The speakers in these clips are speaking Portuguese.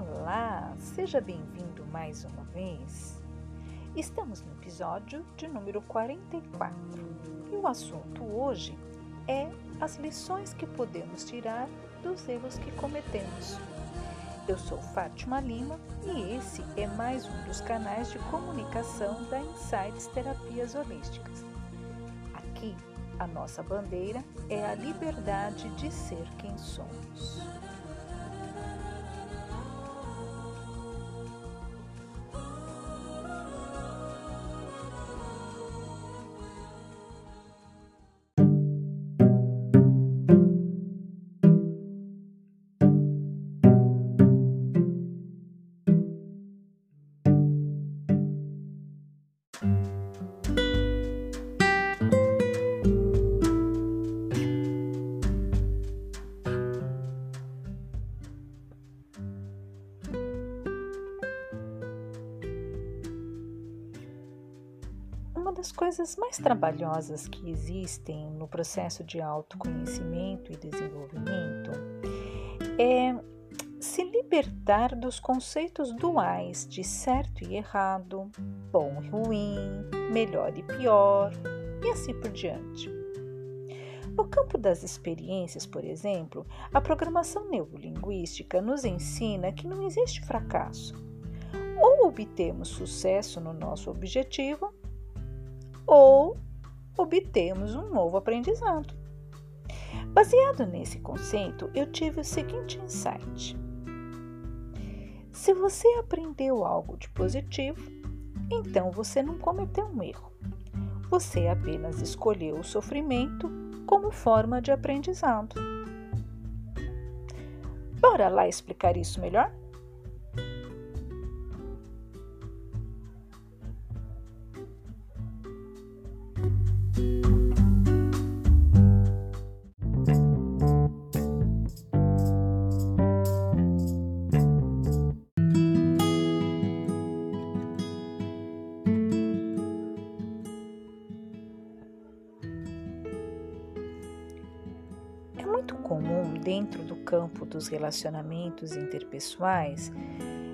Olá, seja bem-vindo mais uma vez. Estamos no episódio de número 44 e o assunto hoje é as lições que podemos tirar dos erros que cometemos. Eu sou Fátima Lima e esse é mais um dos canais de comunicação da Insights Terapias Holísticas. Aqui, a nossa bandeira é a liberdade de ser quem somos. Uma das coisas mais trabalhosas que existem no processo de autoconhecimento e desenvolvimento é se libertar dos conceitos duais de certo e errado, bom e ruim, melhor e pior, e assim por diante. No campo das experiências, por exemplo, a programação neurolinguística nos ensina que não existe fracasso. Ou obtemos sucesso no nosso objetivo, ou obtemos um novo aprendizado. Baseado nesse conceito, eu tive o seguinte insight: se você aprendeu algo de positivo, então você não cometeu um erro. Você apenas escolheu o sofrimento como forma de aprendizado. Bora lá explicar isso melhor? Comum dentro do campo dos relacionamentos interpessoais,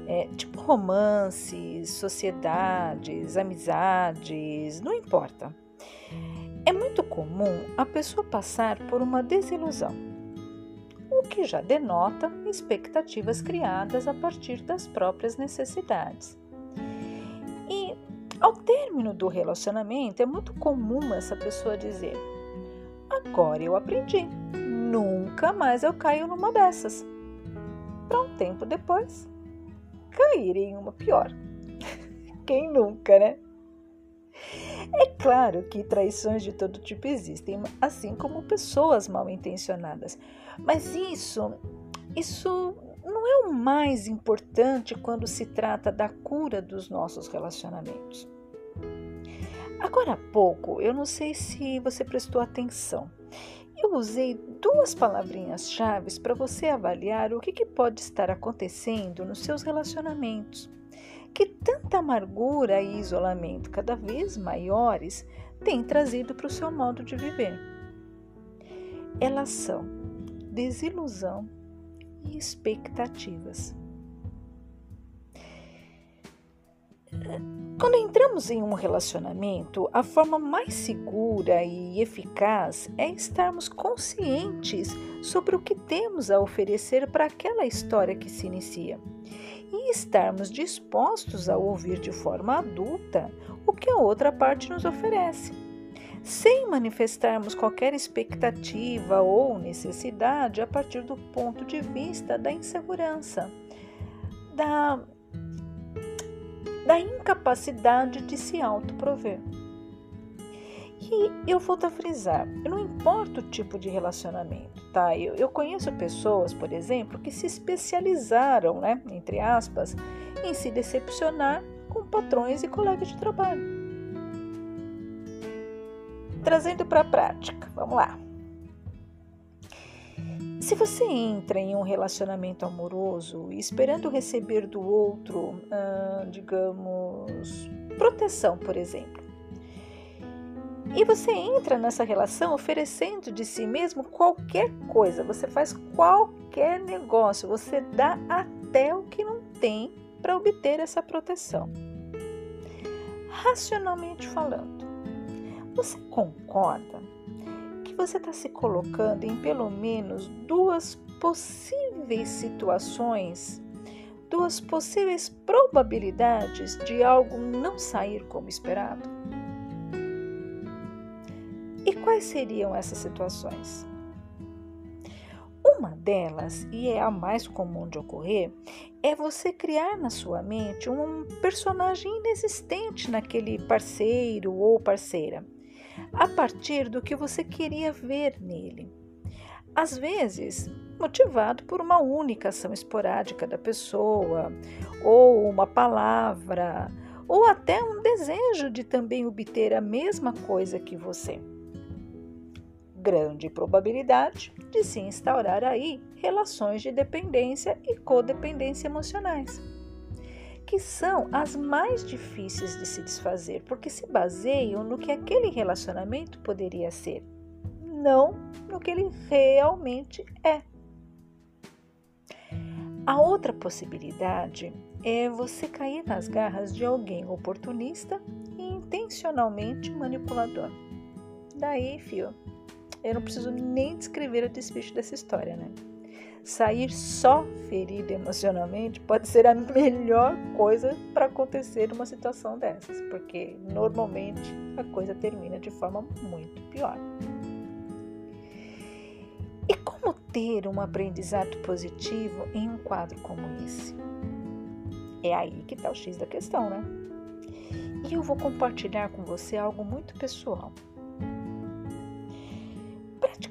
é, tipo romances, sociedades, amizades, não importa. É muito comum a pessoa passar por uma desilusão, o que já denota expectativas criadas a partir das próprias necessidades. E ao término do relacionamento, é muito comum essa pessoa dizer: Agora eu aprendi, nunca mais eu caio numa dessas. Para um tempo depois, cair em uma pior. Quem nunca, né? É claro que traições de todo tipo existem, assim como pessoas mal intencionadas. Mas isso, isso não é o mais importante quando se trata da cura dos nossos relacionamentos. Agora há pouco, eu não sei se você prestou atenção, eu usei duas palavrinhas-chave para você avaliar o que, que pode estar acontecendo nos seus relacionamentos. Que tanta amargura e isolamento cada vez maiores têm trazido para o seu modo de viver. Elas são desilusão e expectativas. Quando entramos em um relacionamento, a forma mais segura e eficaz é estarmos conscientes sobre o que temos a oferecer para aquela história que se inicia e estarmos dispostos a ouvir de forma adulta o que a outra parte nos oferece, sem manifestarmos qualquer expectativa ou necessidade a partir do ponto de vista da insegurança, da da incapacidade de se autoprover. E eu vou a frisar, não importa o tipo de relacionamento, tá? Eu, eu conheço pessoas, por exemplo, que se especializaram, né, entre aspas, em se decepcionar com patrões e colegas de trabalho. Trazendo para a prática, vamos lá. Se você entra em um relacionamento amoroso esperando receber do outro, ah, digamos, proteção, por exemplo, e você entra nessa relação oferecendo de si mesmo qualquer coisa, você faz qualquer negócio, você dá até o que não tem para obter essa proteção. Racionalmente falando, você concorda que você está se colocando em pelo menos duas possíveis situações, duas possíveis probabilidades de algo não sair como esperado? Quais seriam essas situações? Uma delas, e é a mais comum de ocorrer, é você criar na sua mente um personagem inexistente naquele parceiro ou parceira, a partir do que você queria ver nele. Às vezes, motivado por uma única ação esporádica da pessoa, ou uma palavra, ou até um desejo de também obter a mesma coisa que você grande probabilidade de se instaurar aí relações de dependência e codependência emocionais, que são as mais difíceis de se desfazer, porque se baseiam no que aquele relacionamento poderia ser, não no que ele realmente é. A outra possibilidade é você cair nas garras de alguém oportunista e intencionalmente manipulador. Daí, fio, eu não preciso nem descrever o desfecho dessa história, né? Sair só ferido emocionalmente pode ser a melhor coisa para acontecer numa situação dessas, porque normalmente a coisa termina de forma muito pior. E como ter um aprendizado positivo em um quadro como esse? É aí que está o X da questão, né? E eu vou compartilhar com você algo muito pessoal.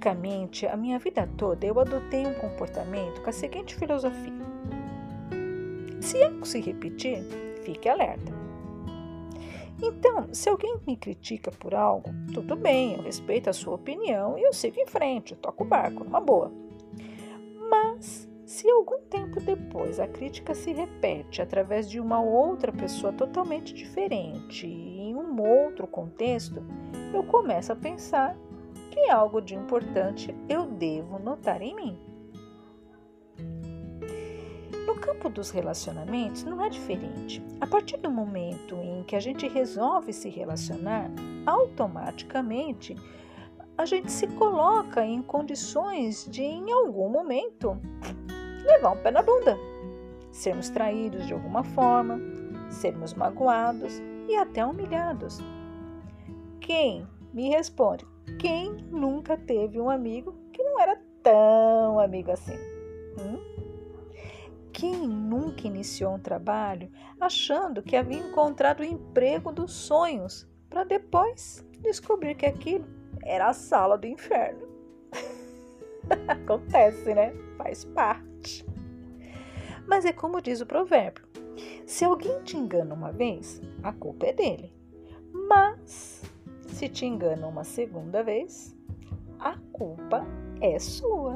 Praticamente a minha vida toda eu adotei um comportamento com a seguinte filosofia: se algo se repetir, fique alerta. Então, se alguém me critica por algo, tudo bem, eu respeito a sua opinião e eu sigo em frente, eu toco o barco, numa boa. Mas, se algum tempo depois a crítica se repete através de uma outra pessoa totalmente diferente, em um outro contexto, eu começo a pensar que algo de importante eu devo notar em mim. No campo dos relacionamentos não é diferente. A partir do momento em que a gente resolve se relacionar, automaticamente a gente se coloca em condições de, em algum momento, levar um pé na bunda, sermos traídos de alguma forma, sermos magoados e até humilhados. Quem me responde quem nunca teve um amigo que não era tão amigo assim? Hum? Quem nunca iniciou um trabalho achando que havia encontrado o emprego dos sonhos para depois descobrir que aquilo era a sala do inferno? Acontece, né? Faz parte. Mas é como diz o provérbio: se alguém te engana uma vez, a culpa é dele. Mas se te engana uma segunda vez, a culpa é sua.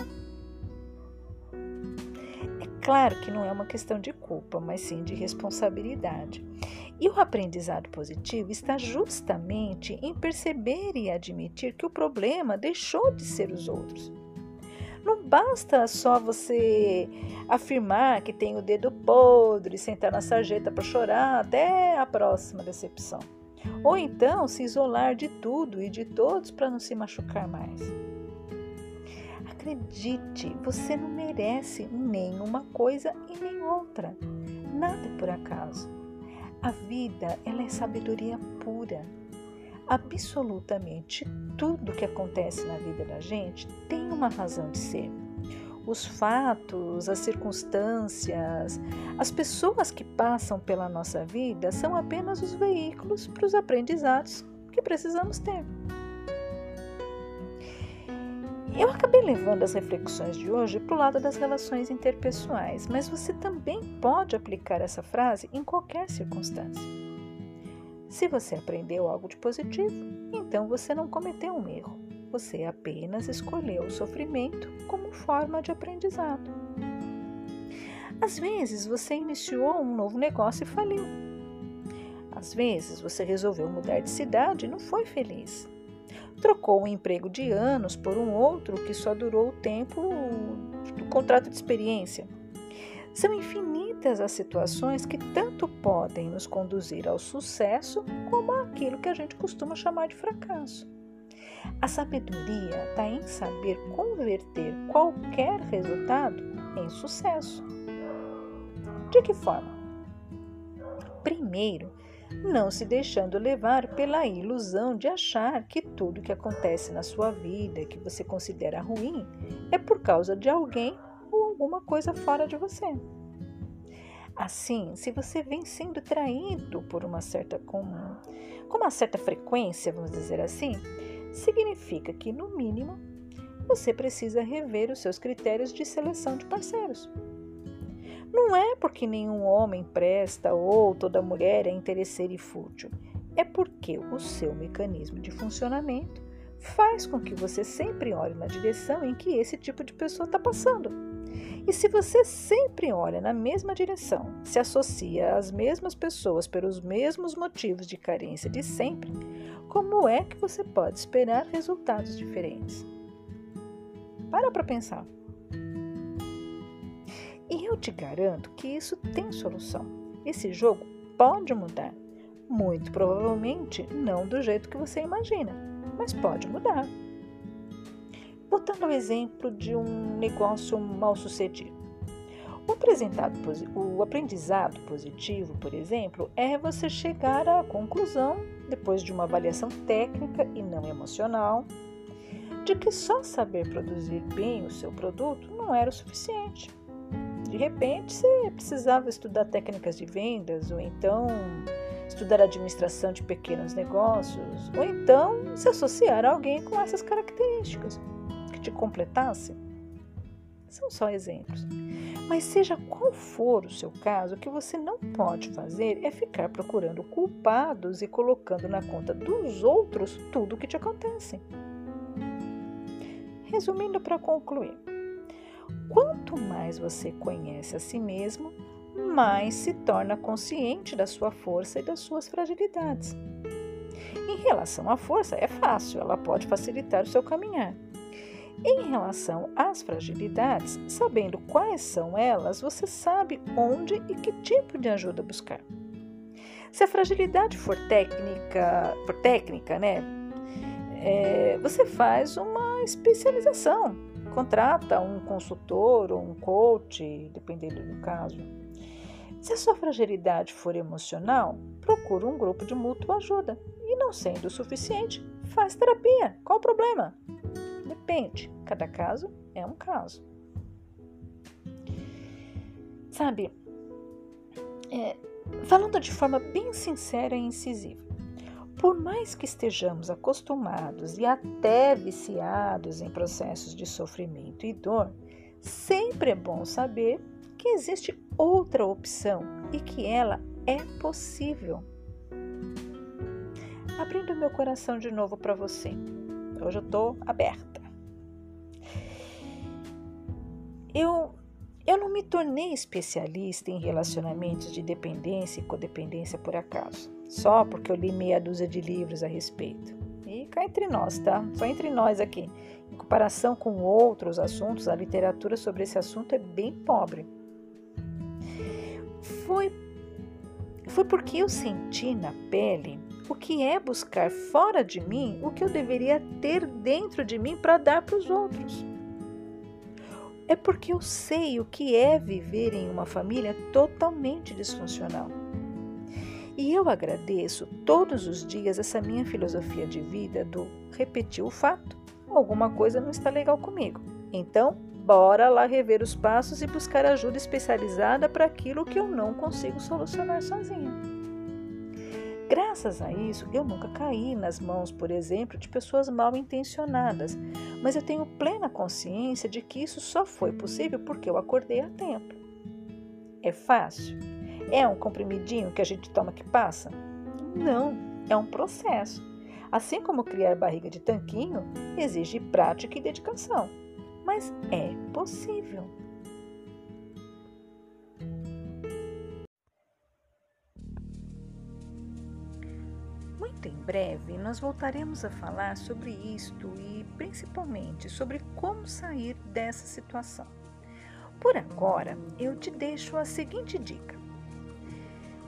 É claro que não é uma questão de culpa, mas sim de responsabilidade. E o aprendizado positivo está justamente em perceber e admitir que o problema deixou de ser os outros. Não basta só você afirmar que tem o dedo podre, sentar na sarjeta para chorar até a próxima decepção. Ou então se isolar de tudo e de todos para não se machucar mais. Acredite, você não merece nenhuma coisa e nem outra. Nada é por acaso. A vida, ela é sabedoria pura. Absolutamente tudo que acontece na vida da gente tem uma razão de ser os fatos, as circunstâncias, as pessoas que passam pela nossa vida são apenas os veículos para os aprendizados que precisamos ter. Eu acabei levando as reflexões de hoje para o lado das relações interpessoais, mas você também pode aplicar essa frase em qualquer circunstância. Se você aprendeu algo de positivo, então você não cometeu um erro. Você apenas escolheu o sofrimento como forma de aprendizado. Às vezes você iniciou um novo negócio e faliu. Às vezes você resolveu mudar de cidade e não foi feliz. Trocou um emprego de anos por um outro que só durou o tempo do contrato de experiência. São infinitas as situações que tanto podem nos conduzir ao sucesso como àquilo que a gente costuma chamar de fracasso. A sabedoria está em saber converter qualquer resultado em sucesso. De que forma? Primeiro, não se deixando levar pela ilusão de achar que tudo que acontece na sua vida, que você considera ruim, é por causa de alguém ou alguma coisa fora de você. Assim, se você vem sendo traído por uma certa com, com uma certa frequência, vamos dizer assim, significa que no mínimo você precisa rever os seus critérios de seleção de parceiros. Não é porque nenhum homem presta ou toda mulher é interesseira e fútil. É porque o seu mecanismo de funcionamento faz com que você sempre olhe na direção em que esse tipo de pessoa está passando. E se você sempre olha na mesma direção, se associa às mesmas pessoas pelos mesmos motivos de carência de sempre, como é que você pode esperar resultados diferentes? Para para pensar. E eu te garanto que isso tem solução. Esse jogo pode mudar. Muito provavelmente não do jeito que você imagina, mas pode mudar. Voltando ao exemplo de um negócio mal sucedido. O, o aprendizado positivo, por exemplo, é você chegar à conclusão, depois de uma avaliação técnica e não emocional, de que só saber produzir bem o seu produto não era o suficiente. De repente, você precisava estudar técnicas de vendas, ou então estudar administração de pequenos negócios, ou então se associar a alguém com essas características que te completasse. São só exemplos. Mas seja qual for o seu caso, o que você não pode fazer é ficar procurando culpados e colocando na conta dos outros tudo o que te acontece. Resumindo para concluir, Quanto mais você conhece a si mesmo, mais se torna consciente da sua força e das suas fragilidades. Em relação à força, é fácil, ela pode facilitar o seu caminhar. Em relação às fragilidades, sabendo quais são elas, você sabe onde e que tipo de ajuda buscar. Se a fragilidade for técnica, por técnica, né, é, você faz uma especialização Contrata um consultor ou um coach, dependendo do caso. Se a sua fragilidade for emocional, procura um grupo de mútua ajuda. E não sendo o suficiente, faz terapia. Qual o problema? Depende, cada caso é um caso. Sabe, é, falando de forma bem sincera e incisiva, por mais que estejamos acostumados e até viciados em processos de sofrimento e dor, sempre é bom saber que existe outra opção e que ela é possível. Abrindo meu coração de novo para você. Hoje eu estou aberta. Eu, eu não me tornei especialista em relacionamentos de dependência e codependência por acaso só porque eu li meia dúzia de livros a respeito. E cá entre nós, tá? Só entre nós aqui. Em comparação com outros assuntos, a literatura sobre esse assunto é bem pobre. Foi, foi porque eu senti na pele o que é buscar fora de mim o que eu deveria ter dentro de mim para dar para os outros. É porque eu sei o que é viver em uma família totalmente disfuncional e eu agradeço todos os dias essa minha filosofia de vida do repetir o fato, alguma coisa não está legal comigo. Então, bora lá rever os passos e buscar ajuda especializada para aquilo que eu não consigo solucionar sozinha. Graças a isso, eu nunca caí nas mãos, por exemplo, de pessoas mal intencionadas, mas eu tenho plena consciência de que isso só foi possível porque eu acordei a tempo. É fácil? É um comprimidinho que a gente toma que passa? Não, é um processo. Assim como criar barriga de tanquinho exige prática e dedicação, mas é possível. Breve nós voltaremos a falar sobre isto e principalmente sobre como sair dessa situação. Por agora, eu te deixo a seguinte dica.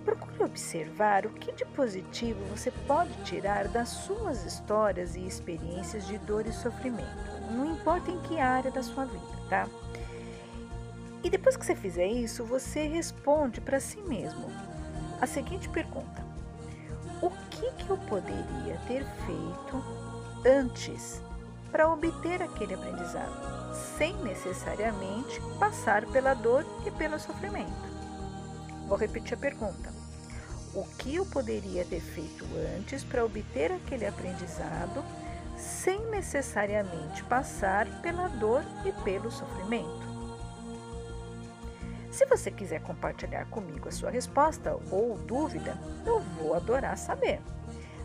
Procure observar o que de positivo você pode tirar das suas histórias e experiências de dor e sofrimento, não importa em que área da sua vida, tá? E depois que você fizer isso, você responde para si mesmo a seguinte pergunta: que, que eu poderia ter feito antes para obter aquele aprendizado, sem necessariamente passar pela dor e pelo sofrimento? Vou repetir a pergunta. O que eu poderia ter feito antes para obter aquele aprendizado sem necessariamente passar pela dor e pelo sofrimento? Se você quiser compartilhar comigo a sua resposta ou dúvida, eu vou adorar saber.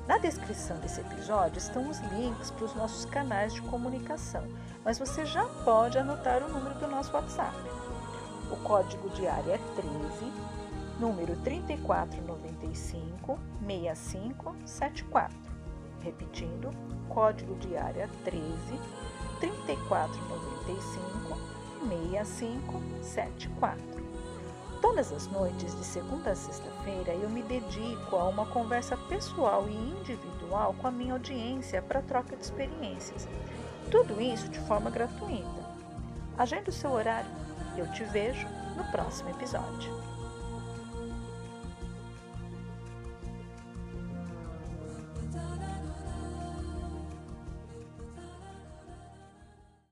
Na descrição desse episódio estão os links para os nossos canais de comunicação, mas você já pode anotar o número do nosso WhatsApp. O código de área é 13 número 3495 6574. Repetindo, código de área 13 3495 6574. Todas as noites, de segunda a sexta-feira, eu me dedico a uma conversa pessoal e individual com a minha audiência para troca de experiências. Tudo isso de forma gratuita. Agende o seu horário. Eu te vejo no próximo episódio.